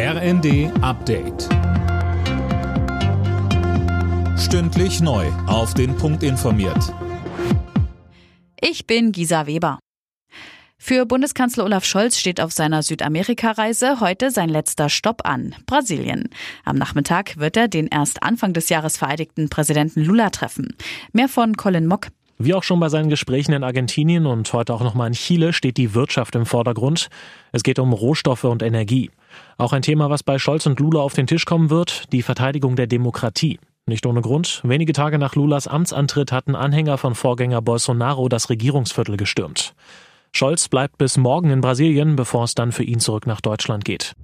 RND Update. Stündlich neu. Auf den Punkt informiert. Ich bin Gisa Weber. Für Bundeskanzler Olaf Scholz steht auf seiner Südamerika-Reise heute sein letzter Stopp an, Brasilien. Am Nachmittag wird er den erst Anfang des Jahres vereidigten Präsidenten Lula treffen. Mehr von Colin Mock. Wie auch schon bei seinen Gesprächen in Argentinien und heute auch nochmal in Chile steht die Wirtschaft im Vordergrund. Es geht um Rohstoffe und Energie. Auch ein Thema, was bei Scholz und Lula auf den Tisch kommen wird, die Verteidigung der Demokratie. Nicht ohne Grund. Wenige Tage nach Lulas Amtsantritt hatten Anhänger von Vorgänger Bolsonaro das Regierungsviertel gestürmt. Scholz bleibt bis morgen in Brasilien, bevor es dann für ihn zurück nach Deutschland geht.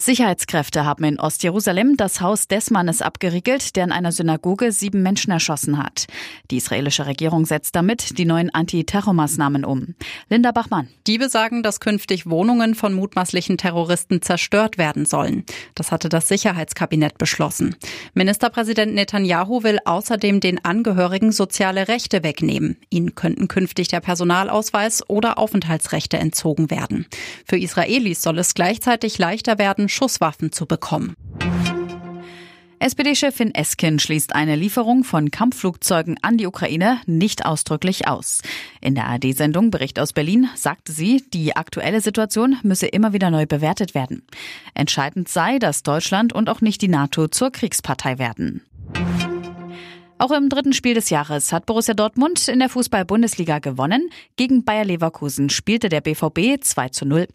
Sicherheitskräfte haben in Ostjerusalem das Haus des Mannes abgeriegelt, der in einer Synagoge sieben Menschen erschossen hat. Die israelische Regierung setzt damit die neuen Antiterrormaßnahmen um. Linda Bachmann. Die besagen, dass künftig Wohnungen von mutmaßlichen Terroristen zerstört werden sollen. Das hatte das Sicherheitskabinett beschlossen. Ministerpräsident Netanyahu will außerdem den Angehörigen soziale Rechte wegnehmen. Ihnen könnten künftig der Personalausweis oder Aufenthaltsrechte entzogen werden. Für Israelis soll es gleichzeitig leichter werden, Schusswaffen zu bekommen. SPD-Chefin Esken schließt eine Lieferung von Kampfflugzeugen an die Ukraine nicht ausdrücklich aus. In der ARD-Sendung Bericht aus Berlin sagte sie, die aktuelle Situation müsse immer wieder neu bewertet werden. Entscheidend sei, dass Deutschland und auch nicht die NATO zur Kriegspartei werden. Auch im dritten Spiel des Jahres hat Borussia Dortmund in der Fußball-Bundesliga gewonnen. Gegen Bayer Leverkusen spielte der BVB 2 zu 0.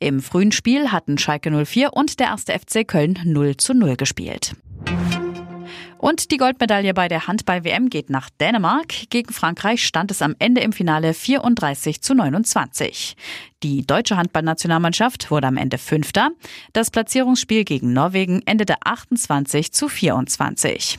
Im frühen Spiel hatten Schalke 04 und der erste FC Köln 0 zu 0 gespielt. Und die Goldmedaille bei der Handball-WM geht nach Dänemark. Gegen Frankreich stand es am Ende im Finale 34 zu 29. Die deutsche Handballnationalmannschaft wurde am Ende Fünfter. Das Platzierungsspiel gegen Norwegen endete 28 zu 24.